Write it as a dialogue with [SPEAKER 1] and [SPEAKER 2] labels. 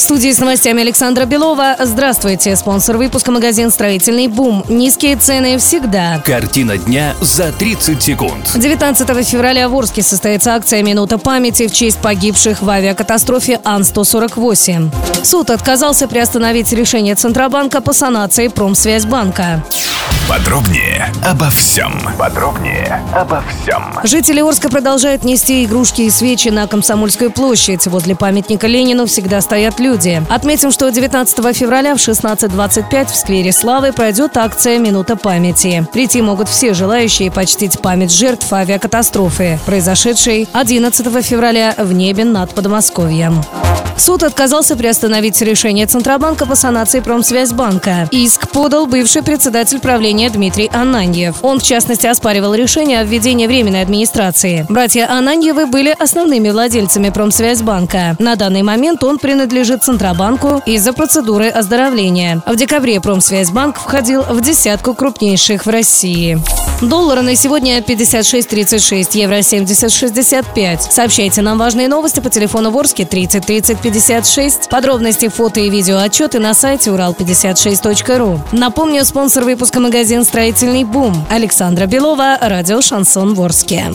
[SPEAKER 1] В студии с новостями Александра Белова. Здравствуйте. Спонсор выпуска магазин «Строительный бум». Низкие цены всегда.
[SPEAKER 2] Картина дня за 30 секунд.
[SPEAKER 1] 19 февраля в Орске состоится акция «Минута памяти» в честь погибших в авиакатастрофе Ан-148. Суд отказался приостановить решение Центробанка по санации Промсвязьбанка.
[SPEAKER 3] Подробнее обо всем. Подробнее обо всем.
[SPEAKER 1] Жители Орска продолжают нести игрушки и свечи на Комсомольскую площадь. Возле памятника Ленину всегда стоят люди. Отметим, что 19 февраля в 16.25 в сквере Славы пройдет акция «Минута памяти». Прийти могут все желающие почтить память жертв авиакатастрофы, произошедшей 11 февраля в небе над Подмосковьем. Суд отказался приостановить решение Центробанка по санации Промсвязьбанка. Иск подал бывший председатель правления Дмитрий Ананьев. Он, в частности, оспаривал решение о введении временной администрации. Братья Ананьевы были основными владельцами Промсвязьбанка. На данный момент он принадлежит Центробанку из-за процедуры оздоровления. В декабре Промсвязьбанк входил в десятку крупнейших в России. Доллары на сегодня 56.36, евро 70.65. Сообщайте нам важные новости по телефону Ворске 30 30 56. Подробности, фото и видео отчеты на сайте урал56.ру. Напомню, спонсор выпуска магазин «Строительный бум». Александра Белова, радио «Шансон Ворске».